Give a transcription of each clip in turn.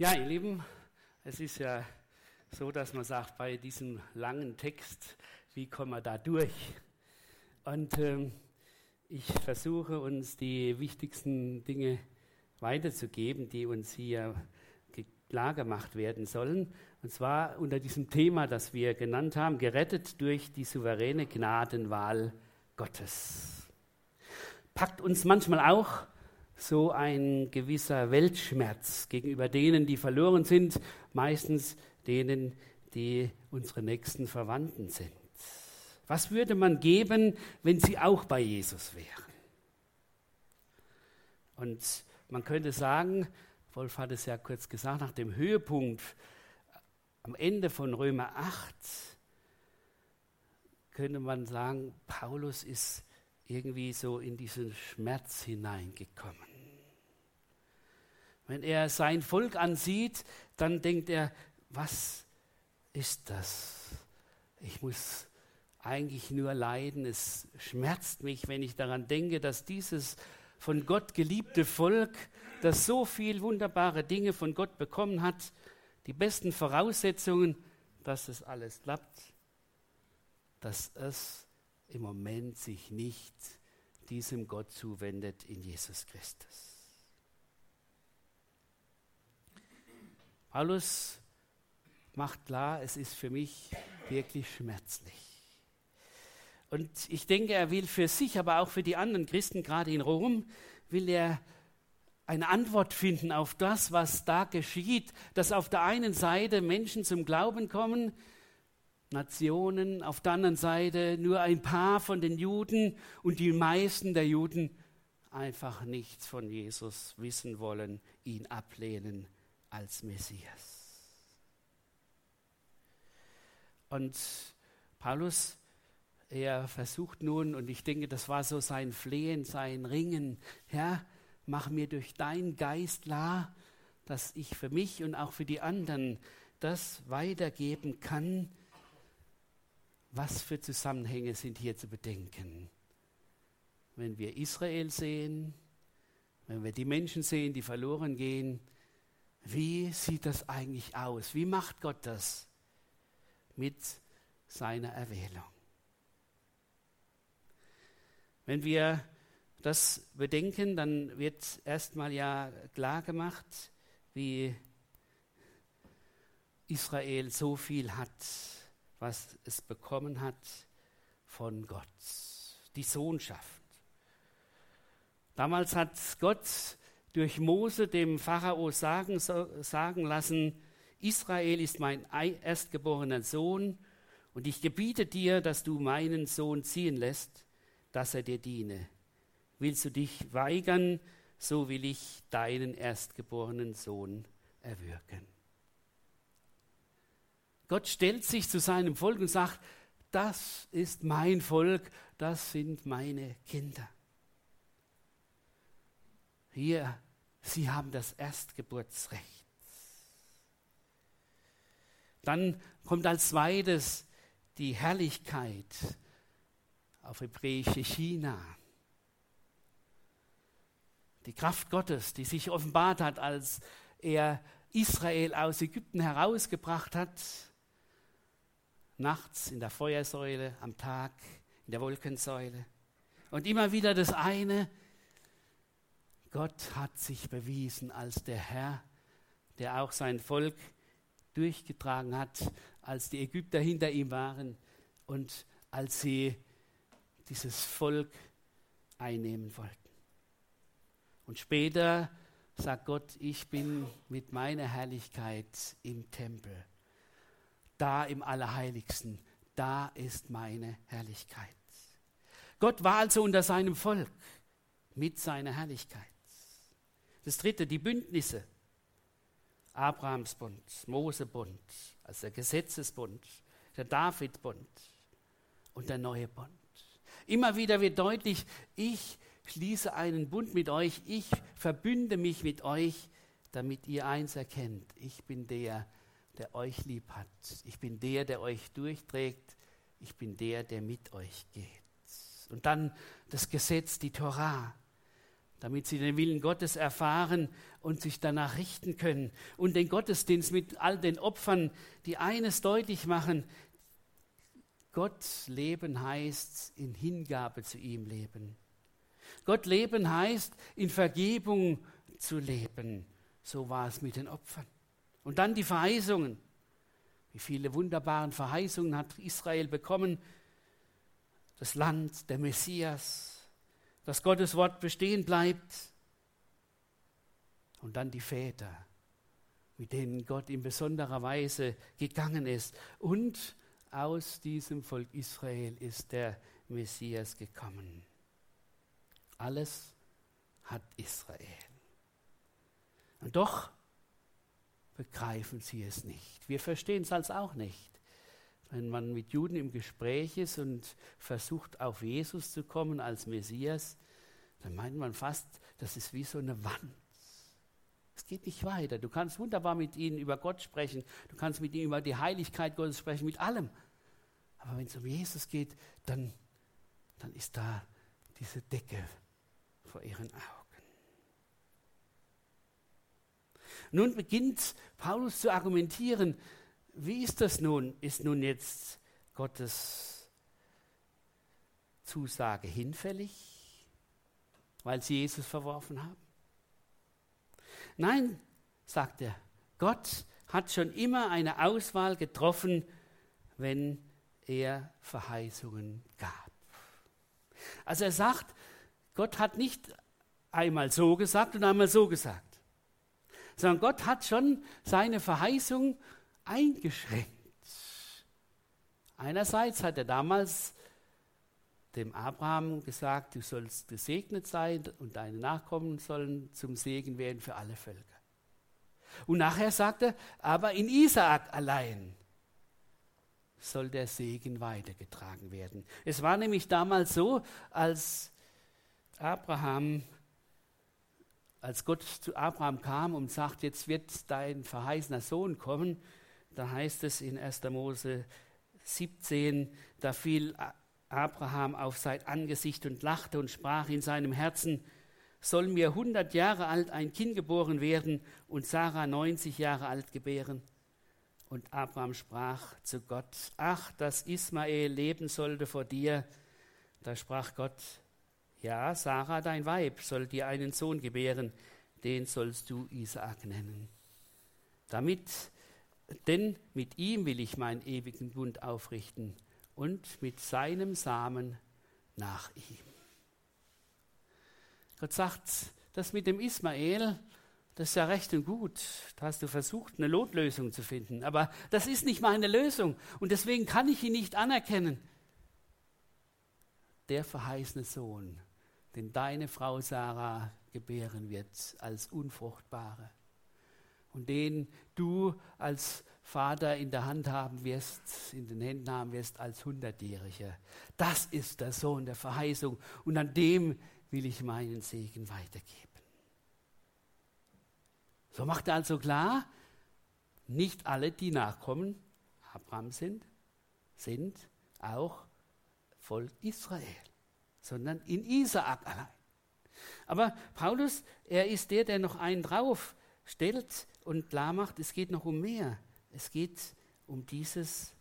Ja, ihr Lieben, es ist ja so, dass man sagt, bei diesem langen Text, wie kommen wir da durch? Und ähm, ich versuche uns die wichtigsten Dinge weiterzugeben, die uns hier klar gemacht werden sollen. Und zwar unter diesem Thema, das wir genannt haben, gerettet durch die souveräne Gnadenwahl Gottes. Packt uns manchmal auch so ein gewisser Weltschmerz gegenüber denen, die verloren sind, meistens denen, die unsere nächsten Verwandten sind. Was würde man geben, wenn sie auch bei Jesus wären? Und man könnte sagen, Wolf hat es ja kurz gesagt, nach dem Höhepunkt am Ende von Römer 8 könnte man sagen, Paulus ist irgendwie so in diesen Schmerz hineingekommen. Wenn er sein Volk ansieht, dann denkt er, was ist das? Ich muss eigentlich nur leiden. Es schmerzt mich, wenn ich daran denke, dass dieses von Gott geliebte Volk, das so viel wunderbare Dinge von Gott bekommen hat, die besten Voraussetzungen, dass es alles klappt, dass es im Moment sich nicht diesem Gott zuwendet in Jesus Christus. Paulus macht klar, es ist für mich wirklich schmerzlich. Und ich denke, er will für sich, aber auch für die anderen Christen, gerade in Rom, will er eine Antwort finden auf das, was da geschieht, dass auf der einen Seite Menschen zum Glauben kommen, Nationen, auf der anderen Seite nur ein paar von den Juden und die meisten der Juden einfach nichts von Jesus wissen wollen, ihn ablehnen als Messias. Und Paulus, er versucht nun, und ich denke, das war so sein Flehen, sein Ringen, Herr, mach mir durch deinen Geist klar, dass ich für mich und auch für die anderen das weitergeben kann, was für Zusammenhänge sind hier zu bedenken. Wenn wir Israel sehen, wenn wir die Menschen sehen, die verloren gehen, wie sieht das eigentlich aus? Wie macht Gott das mit seiner Erwählung? Wenn wir das bedenken, dann wird erstmal ja klar gemacht, wie Israel so viel hat, was es bekommen hat von Gott. Die Sohnschaft. Damals hat Gott durch Mose dem Pharao sagen, sagen lassen, Israel ist mein erstgeborener Sohn und ich gebiete dir, dass du meinen Sohn ziehen lässt, dass er dir diene. Willst du dich weigern, so will ich deinen erstgeborenen Sohn erwürgen. Gott stellt sich zu seinem Volk und sagt, das ist mein Volk, das sind meine Kinder. Hier, sie haben das Erstgeburtsrecht. Dann kommt als zweites die Herrlichkeit auf hebräische China. Die Kraft Gottes, die sich offenbart hat, als er Israel aus Ägypten herausgebracht hat, nachts in der Feuersäule, am Tag in der Wolkensäule. Und immer wieder das eine, Gott hat sich bewiesen als der Herr, der auch sein Volk durchgetragen hat, als die Ägypter hinter ihm waren und als sie dieses Volk einnehmen wollten. Und später sagt Gott, ich bin mit meiner Herrlichkeit im Tempel, da im Allerheiligsten, da ist meine Herrlichkeit. Gott war also unter seinem Volk mit seiner Herrlichkeit. Das dritte, die Bündnisse. Abrahamsbund, Mosebund, also der Gesetzesbund, der Davidbund und der neue Bund. Immer wieder wird deutlich, ich schließe einen Bund mit euch, ich verbünde mich mit euch, damit ihr eins erkennt. Ich bin der, der euch lieb hat. Ich bin der, der euch durchträgt. Ich bin der, der mit euch geht. Und dann das Gesetz, die Torah. Damit sie den Willen Gottes erfahren und sich danach richten können. Und den Gottesdienst mit all den Opfern, die eines deutlich machen, Gott leben heißt in Hingabe zu ihm leben. Gott leben heißt in Vergebung zu leben. So war es mit den Opfern. Und dann die Verheißungen. Wie viele wunderbaren Verheißungen hat Israel bekommen? Das Land, der Messias, dass Gottes Wort bestehen bleibt. Und dann die Väter, mit denen Gott in besonderer Weise gegangen ist. Und aus diesem Volk Israel ist der Messias gekommen. Alles hat Israel. Und doch begreifen sie es nicht. Wir verstehen es als auch nicht. Wenn man mit Juden im Gespräch ist und versucht, auf Jesus zu kommen als Messias, dann meint man fast, das ist wie so eine Wand. Es geht nicht weiter. Du kannst wunderbar mit ihnen über Gott sprechen, du kannst mit ihnen über die Heiligkeit Gottes sprechen, mit allem. Aber wenn es um Jesus geht, dann, dann ist da diese Decke vor ihren Augen. Nun beginnt Paulus zu argumentieren, wie ist das nun? Ist nun jetzt Gottes Zusage hinfällig, weil sie Jesus verworfen haben? Nein, sagt er, Gott hat schon immer eine Auswahl getroffen, wenn er Verheißungen gab. Also er sagt, Gott hat nicht einmal so gesagt und einmal so gesagt, sondern Gott hat schon seine Verheißung eingeschränkt. Einerseits hat er damals dem Abraham gesagt, du sollst gesegnet sein und deine Nachkommen sollen zum Segen werden für alle Völker. Und nachher sagt er, aber in Isaak allein soll der Segen weitergetragen werden. Es war nämlich damals so, als Abraham, als Gott zu Abraham kam und sagt, jetzt wird dein verheißener Sohn kommen, da heißt es in 1. Mose 17, da fiel Abraham auf sein Angesicht und lachte und sprach in seinem Herzen, soll mir hundert Jahre alt ein Kind geboren werden und Sarah 90 Jahre alt gebären? Und Abraham sprach zu Gott, ach, dass Ismael leben sollte vor dir. Da sprach Gott, ja, Sarah, dein Weib, soll dir einen Sohn gebären, den sollst du Isaak nennen. Damit denn mit ihm will ich meinen ewigen Bund aufrichten und mit seinem Samen nach ihm. Gott sagt, das mit dem Ismael, das ist ja recht und gut. Da hast du versucht, eine Notlösung zu finden. Aber das ist nicht meine Lösung. Und deswegen kann ich ihn nicht anerkennen. Der verheißene Sohn, den deine Frau Sarah gebären wird als Unfruchtbare und den du als Vater in der Hand haben wirst, in den Händen haben wirst als Hundertjähriger. Das ist der Sohn der Verheißung und an dem will ich meinen Segen weitergeben. So macht er also klar, nicht alle, die Nachkommen Abraham sind, sind auch Volk Israel, sondern in Isaak allein. Aber Paulus, er ist der, der noch einen drauf stellt und klar macht, es geht noch um mehr. Es geht um dieses,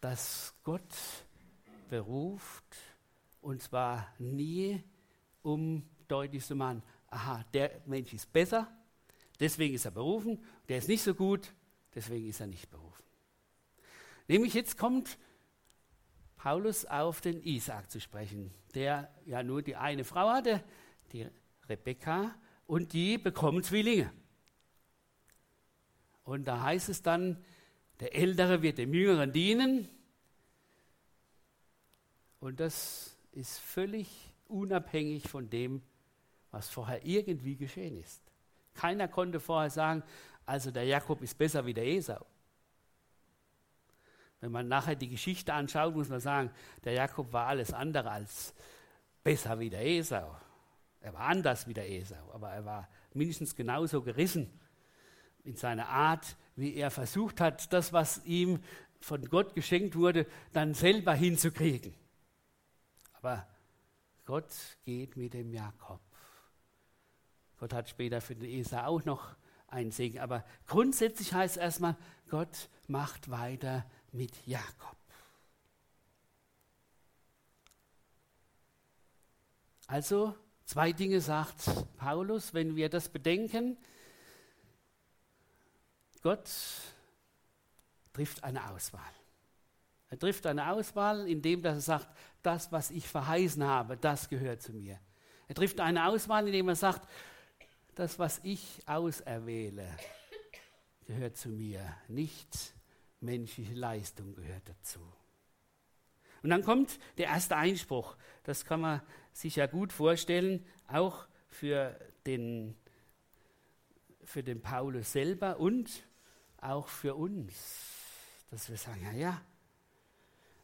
dass Gott beruft und zwar nie um deutlich zu machen, aha, der Mensch ist besser, deswegen ist er berufen, der ist nicht so gut, deswegen ist er nicht berufen. Nämlich jetzt kommt Paulus auf den Isaac zu sprechen, der ja nur die eine Frau hatte, die Rebekka, und die bekommen Zwillinge. Und da heißt es dann, der Ältere wird dem Jüngeren dienen. Und das ist völlig unabhängig von dem, was vorher irgendwie geschehen ist. Keiner konnte vorher sagen, also der Jakob ist besser wie der Esau. Wenn man nachher die Geschichte anschaut, muss man sagen, der Jakob war alles andere als besser wie der Esau. Er war anders wie der Esau, aber er war mindestens genauso gerissen in seiner Art, wie er versucht hat, das, was ihm von Gott geschenkt wurde, dann selber hinzukriegen. Aber Gott geht mit dem Jakob. Gott hat später für den Esau auch noch einen Segen. Aber grundsätzlich heißt es erstmal, Gott macht weiter mit Jakob. Also zwei Dinge sagt Paulus, wenn wir das bedenken. Gott trifft eine Auswahl. Er trifft eine Auswahl, indem er sagt, das, was ich verheißen habe, das gehört zu mir. Er trifft eine Auswahl, indem er sagt, das, was ich auserwähle, gehört zu mir. Nicht menschliche Leistung gehört dazu. Und dann kommt der erste Einspruch. Das kann man sich ja gut vorstellen, auch für den, für den Paulus selber und auch für uns. Dass wir sagen, ja, ja,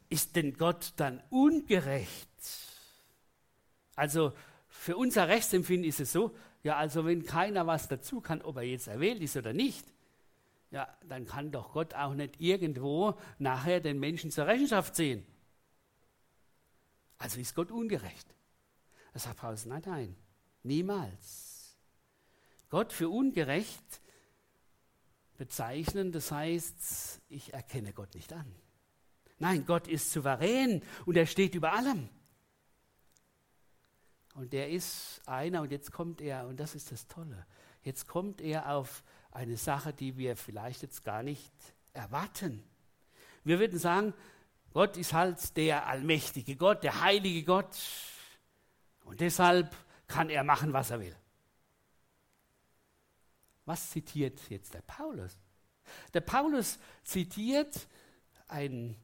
ist denn Gott dann ungerecht? Also für unser Rechtsempfinden ist es so, ja, also wenn keiner was dazu kann, ob er jetzt erwählt ist oder nicht, ja, dann kann doch Gott auch nicht irgendwo nachher den Menschen zur Rechenschaft ziehen. Also ist Gott ungerecht. Das sagt Paulus, nein, nein, niemals. Gott für ungerecht bezeichnen, das heißt, ich erkenne Gott nicht an. Nein, Gott ist souverän und er steht über allem. Und der ist einer und jetzt kommt er, und das ist das Tolle, jetzt kommt er auf eine Sache, die wir vielleicht jetzt gar nicht erwarten. Wir würden sagen, Gott ist halt der allmächtige Gott, der heilige Gott. Und deshalb kann er machen, was er will. Was zitiert jetzt der Paulus? Der Paulus zitiert ein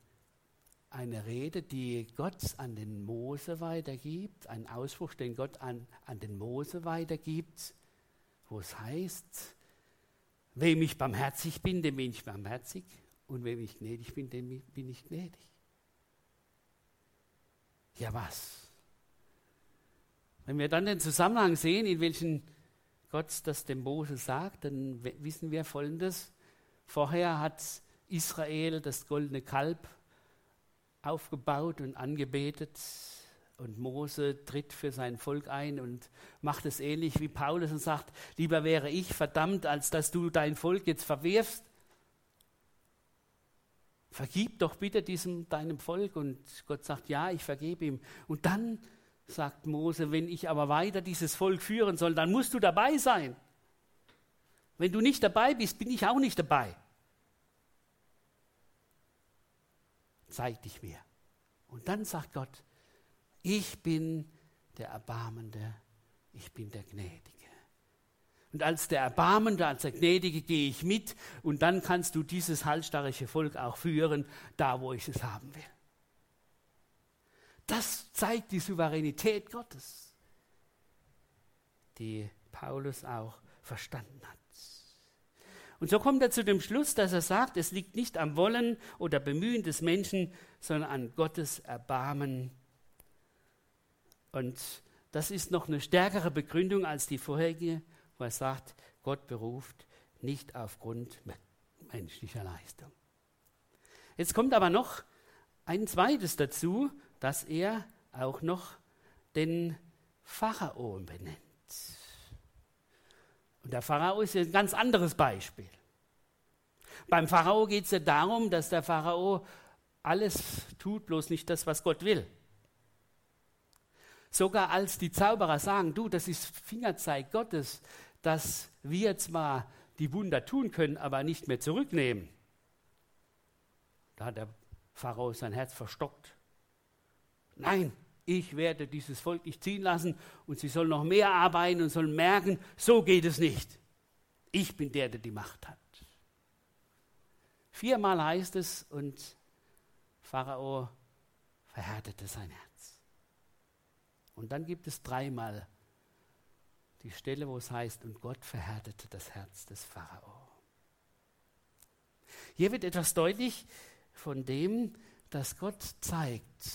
eine Rede, die Gott an den Mose weitergibt, ein Ausspruch, den Gott an, an den Mose weitergibt, wo es heißt, wem ich barmherzig bin, dem bin ich barmherzig und wem ich gnädig bin, dem bin ich gnädig. Ja was? Wenn wir dann den Zusammenhang sehen, in welchen Gott das dem Mose sagt, dann wissen wir Folgendes. Vorher hat Israel das goldene Kalb aufgebaut und angebetet. Und Mose tritt für sein Volk ein und macht es ähnlich wie Paulus und sagt, lieber wäre ich verdammt, als dass du dein Volk jetzt verwirfst. Vergib doch bitte diesem deinem Volk. Und Gott sagt, ja, ich vergebe ihm. Und dann sagt Mose, wenn ich aber weiter dieses Volk führen soll, dann musst du dabei sein. Wenn du nicht dabei bist, bin ich auch nicht dabei. zeig dich mir. Und dann sagt Gott, ich bin der Erbarmende, ich bin der Gnädige. Und als der Erbarmende, als der Gnädige gehe ich mit und dann kannst du dieses halsstarrige Volk auch führen, da wo ich es haben will. Das zeigt die Souveränität Gottes, die Paulus auch verstanden hat. Und so kommt er zu dem Schluss, dass er sagt, es liegt nicht am Wollen oder Bemühen des Menschen, sondern an Gottes Erbarmen. Und das ist noch eine stärkere Begründung als die vorherige, wo er sagt, Gott beruft nicht aufgrund menschlicher Leistung. Jetzt kommt aber noch ein zweites dazu, dass er auch noch den Pharao benennt. Und der Pharao ist ein ganz anderes Beispiel. Beim Pharao geht es ja darum, dass der Pharao alles tut, bloß nicht das, was Gott will. Sogar als die Zauberer sagen, du, das ist Fingerzeig Gottes, dass wir zwar die Wunder tun können, aber nicht mehr zurücknehmen. Da hat der Pharao sein Herz verstockt. Nein, ich werde dieses Volk nicht ziehen lassen und sie sollen noch mehr arbeiten und sollen merken, so geht es nicht. Ich bin der, der die Macht hat. Viermal heißt es und Pharao verhärtete sein Herz. Und dann gibt es dreimal die Stelle, wo es heißt, und Gott verhärtete das Herz des Pharao. Hier wird etwas deutlich von dem, dass Gott zeigt,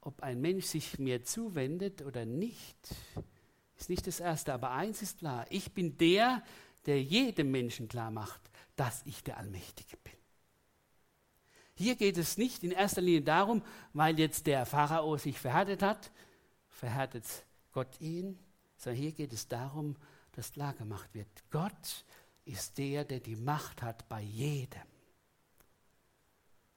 ob ein Mensch sich mir zuwendet oder nicht, ist nicht das Erste. Aber eins ist klar, ich bin der, der jedem Menschen klar macht, dass ich der Allmächtige bin. Hier geht es nicht in erster Linie darum, weil jetzt der Pharao sich verhärtet hat, verhärtet Gott ihn, sondern hier geht es darum, dass klar gemacht wird, Gott ist der, der die Macht hat bei jedem.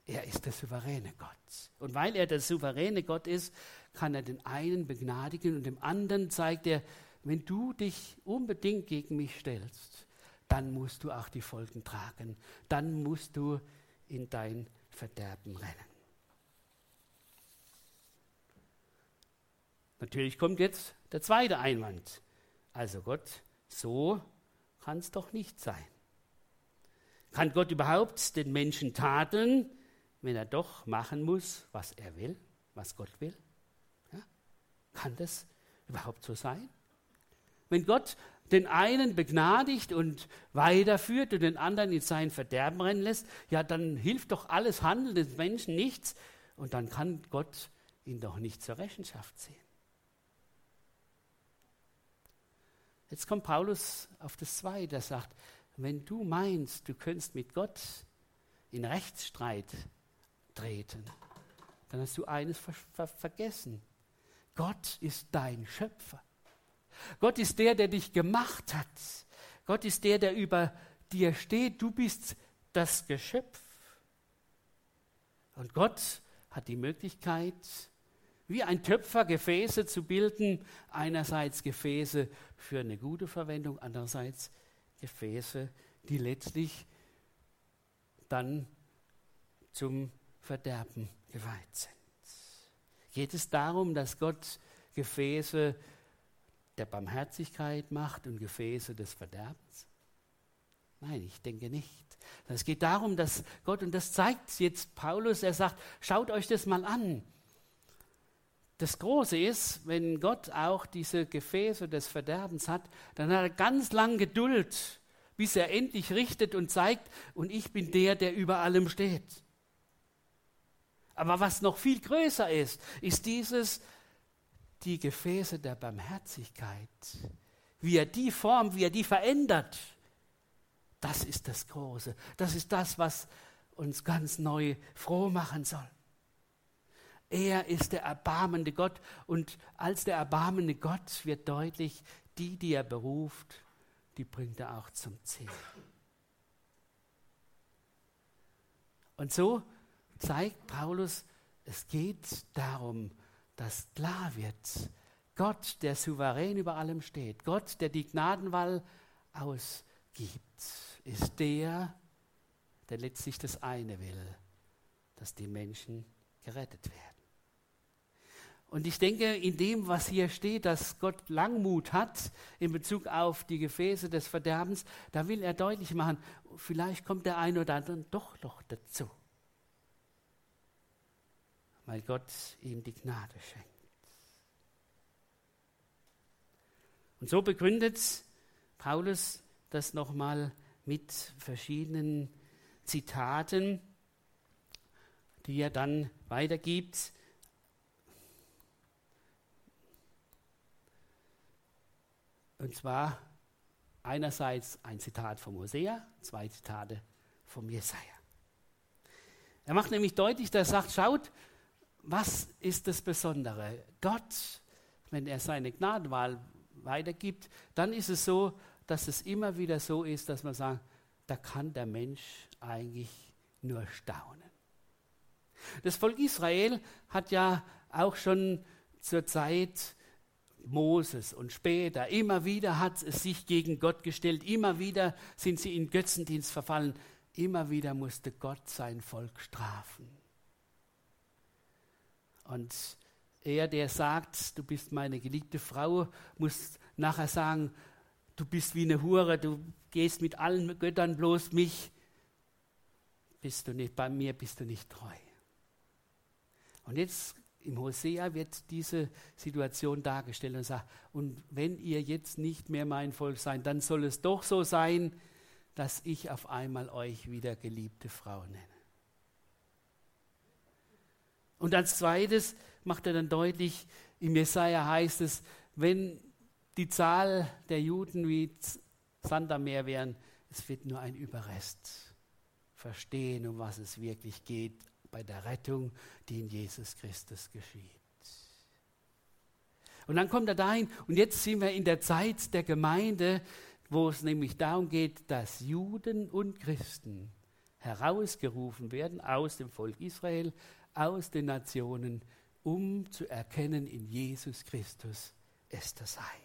Er ist der souveräne Gott. Und weil er der souveräne Gott ist, kann er den einen begnadigen und dem anderen zeigt er, wenn du dich unbedingt gegen mich stellst, dann musst du auch die Folgen tragen. Dann musst du in dein Verderben rennen. Natürlich kommt jetzt der zweite Einwand. Also Gott, so kann es doch nicht sein. Kann Gott überhaupt den Menschen tadeln, wenn er doch machen muss, was er will, was Gott will? Ja? Kann das überhaupt so sein? Wenn Gott den einen begnadigt und weiterführt und den anderen in sein Verderben rennen lässt, ja, dann hilft doch alles Handeln des Menschen nichts und dann kann Gott ihn doch nicht zur Rechenschaft ziehen. Jetzt kommt Paulus auf das Zweite, der sagt, wenn du meinst, du könntest mit Gott in Rechtsstreit treten, dann hast du eines ver ver vergessen. Gott ist dein Schöpfer. Gott ist der, der dich gemacht hat. Gott ist der, der über dir steht. Du bist das Geschöpf. Und Gott hat die Möglichkeit, wie ein Töpfer Gefäße zu bilden, einerseits Gefäße für eine gute Verwendung, andererseits Gefäße, die letztlich dann zum Verderben geweiht sind. Geht es darum, dass Gott Gefäße der Barmherzigkeit macht und Gefäße des Verderbens? Nein, ich denke nicht. Es geht darum, dass Gott, und das zeigt jetzt Paulus, er sagt, schaut euch das mal an. Das Große ist, wenn Gott auch diese Gefäße des Verderbens hat, dann hat er ganz lang Geduld, bis er endlich richtet und zeigt, und ich bin der, der über allem steht. Aber was noch viel größer ist, ist dieses, die Gefäße der Barmherzigkeit, wie er die formt, wie er die verändert. Das ist das Große. Das ist das, was uns ganz neu froh machen soll. Er ist der erbarmende Gott und als der erbarmende Gott wird deutlich, die, die er beruft, die bringt er auch zum Ziel. Und so zeigt Paulus, es geht darum, dass klar wird, Gott, der souverän über allem steht, Gott, der die Gnadenwahl ausgibt, ist der, der letztlich das eine will, dass die Menschen gerettet werden. Und ich denke, in dem, was hier steht, dass Gott Langmut hat in Bezug auf die Gefäße des Verderbens, da will er deutlich machen, vielleicht kommt der eine oder andere doch noch dazu. Weil Gott ihm die Gnade schenkt. Und so begründet Paulus das nochmal mit verschiedenen Zitaten, die er dann weitergibt. Und zwar einerseits ein Zitat vom Hosea, zwei Zitate vom Jesaja. Er macht nämlich deutlich, dass er sagt, schaut, was ist das Besondere? Gott, wenn er seine Gnadenwahl weitergibt, dann ist es so, dass es immer wieder so ist, dass man sagt, da kann der Mensch eigentlich nur staunen. Das Volk Israel hat ja auch schon zur Zeit Moses und später, immer wieder hat es sich gegen Gott gestellt, immer wieder sind sie in Götzendienst verfallen, immer wieder musste Gott sein Volk strafen. Und er, der sagt, du bist meine geliebte Frau, muss nachher sagen, du bist wie eine Hure, du gehst mit allen Göttern bloß mich, bist du nicht bei mir, bist du nicht treu. Und jetzt im Hosea wird diese Situation dargestellt und sagt, und wenn ihr jetzt nicht mehr mein Volk seid, dann soll es doch so sein, dass ich auf einmal euch wieder geliebte Frau nenne. Und als zweites macht er dann deutlich, im Jesaja heißt es, wenn die Zahl der Juden wie Sand am Meer wären, es wird nur ein Überrest verstehen, um was es wirklich geht bei der Rettung, die in Jesus Christus geschieht. Und dann kommt er dahin und jetzt sind wir in der Zeit der Gemeinde, wo es nämlich darum geht, dass Juden und Christen herausgerufen werden aus dem Volk Israel, aus den Nationen, um zu erkennen, in Jesus Christus ist das Heil.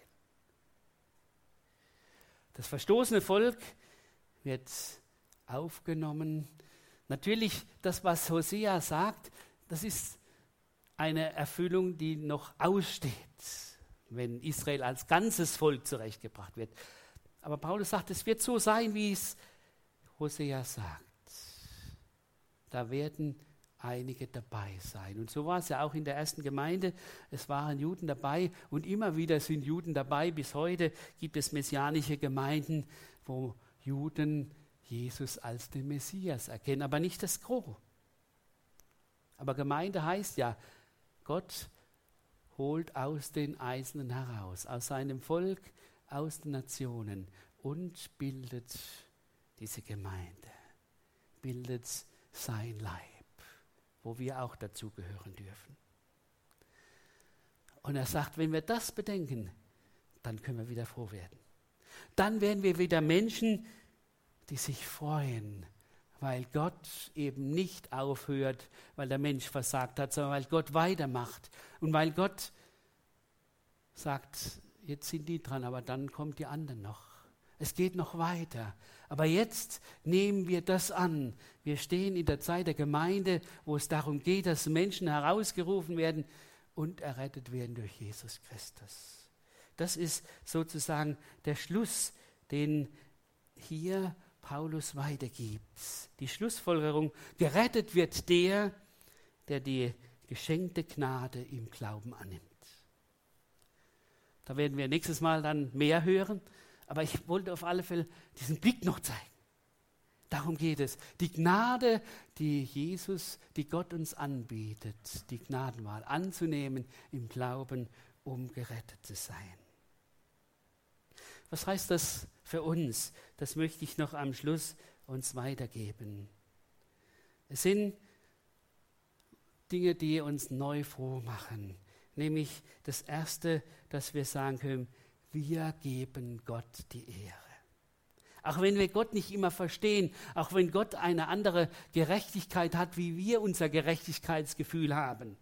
Das verstoßene Volk wird aufgenommen. Natürlich, das, was Hosea sagt, das ist eine Erfüllung, die noch aussteht, wenn Israel als ganzes Volk zurechtgebracht wird. Aber Paulus sagt, es wird so sein, wie es Hosea sagt. Da werden einige dabei sein. Und so war es ja auch in der ersten Gemeinde. Es waren Juden dabei und immer wieder sind Juden dabei. Bis heute gibt es messianische Gemeinden, wo Juden Jesus als den Messias erkennen, aber nicht das Gros. Aber Gemeinde heißt ja, Gott holt aus den Eisenen heraus, aus seinem Volk, aus den Nationen und bildet diese Gemeinde, bildet sein Leib, wo wir auch dazugehören dürfen. Und er sagt, wenn wir das bedenken, dann können wir wieder froh werden. Dann werden wir wieder Menschen, die sich freuen weil Gott eben nicht aufhört, weil der Mensch versagt hat, sondern weil Gott weitermacht und weil Gott sagt, jetzt sind die dran, aber dann kommt die anderen noch. Es geht noch weiter. Aber jetzt nehmen wir das an. Wir stehen in der Zeit der Gemeinde, wo es darum geht, dass Menschen herausgerufen werden und errettet werden durch Jesus Christus. Das ist sozusagen der Schluss, den hier Paulus weitergibt. Die Schlussfolgerung, gerettet wird der, der die geschenkte Gnade im Glauben annimmt. Da werden wir nächstes Mal dann mehr hören, aber ich wollte auf alle Fälle diesen Blick noch zeigen. Darum geht es. Die Gnade, die Jesus, die Gott uns anbietet, die Gnadenwahl anzunehmen im Glauben, um gerettet zu sein. Was heißt das für uns? Das möchte ich noch am Schluss uns weitergeben. Es sind Dinge, die uns neu froh machen. Nämlich das Erste, dass wir sagen können, wir geben Gott die Ehre. Auch wenn wir Gott nicht immer verstehen, auch wenn Gott eine andere Gerechtigkeit hat, wie wir unser Gerechtigkeitsgefühl haben.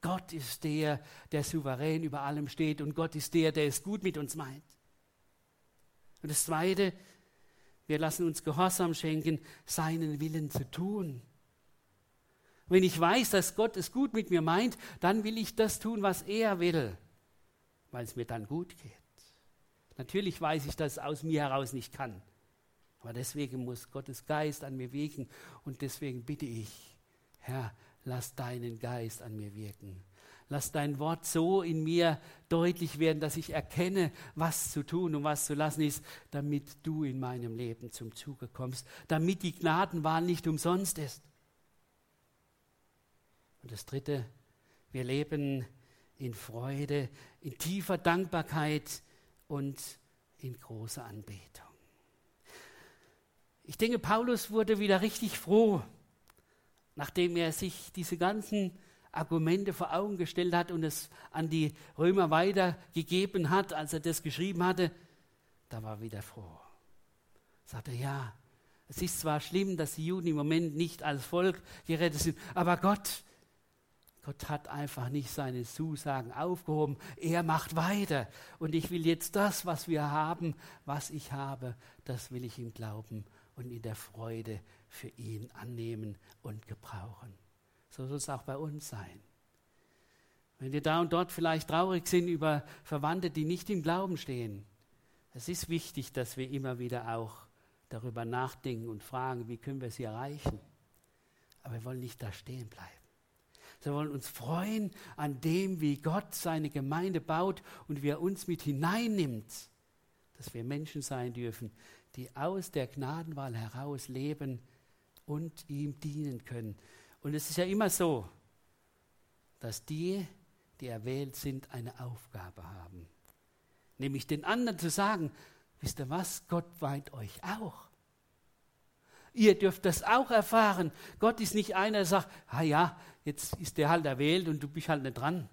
Gott ist der, der souverän über allem steht und Gott ist der, der es gut mit uns meint. Und das Zweite, wir lassen uns Gehorsam schenken, seinen Willen zu tun. Wenn ich weiß, dass Gott es gut mit mir meint, dann will ich das tun, was er will, weil es mir dann gut geht. Natürlich weiß ich, dass es aus mir heraus nicht kann. Aber deswegen muss Gottes Geist an mir wirken und deswegen bitte ich, Herr, lass deinen Geist an mir wirken. Lass dein Wort so in mir deutlich werden, dass ich erkenne, was zu tun und was zu lassen ist, damit du in meinem Leben zum Zuge kommst, damit die Gnadenwahl nicht umsonst ist. Und das Dritte, wir leben in Freude, in tiefer Dankbarkeit und in großer Anbetung. Ich denke, Paulus wurde wieder richtig froh, nachdem er sich diese ganzen Argumente vor Augen gestellt hat und es an die Römer weitergegeben hat, als er das geschrieben hatte, da war er wieder froh. Sagte, ja, es ist zwar schlimm, dass die Juden im Moment nicht als Volk gerettet sind, aber Gott, Gott hat einfach nicht seine Zusagen aufgehoben. Er macht weiter. Und ich will jetzt das, was wir haben, was ich habe, das will ich im Glauben und in der Freude für ihn annehmen und gebrauchen. So soll es auch bei uns sein. Wenn wir da und dort vielleicht traurig sind über Verwandte, die nicht im Glauben stehen, es ist wichtig, dass wir immer wieder auch darüber nachdenken und fragen, wie können wir sie erreichen. Aber wir wollen nicht da stehen bleiben. Wir wollen uns freuen an dem, wie Gott seine Gemeinde baut und wie er uns mit hineinnimmt, dass wir Menschen sein dürfen, die aus der Gnadenwahl heraus leben und ihm dienen können. Und es ist ja immer so, dass die, die erwählt sind, eine Aufgabe haben. Nämlich den anderen zu sagen, wisst ihr was, Gott weint euch auch. Ihr dürft das auch erfahren. Gott ist nicht einer, der sagt, ah ja, jetzt ist der halt erwählt und du bist halt nicht dran.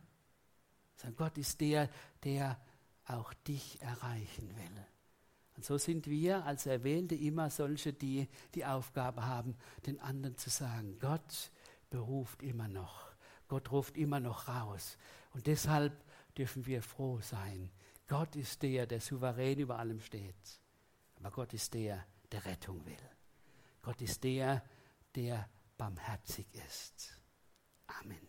sondern Gott ist der, der auch dich erreichen will. Und so sind wir als Erwählte immer solche, die die Aufgabe haben, den anderen zu sagen, Gott beruft immer noch, Gott ruft immer noch raus. Und deshalb dürfen wir froh sein. Gott ist der, der souverän über allem steht. Aber Gott ist der, der Rettung will. Gott ist der, der barmherzig ist. Amen.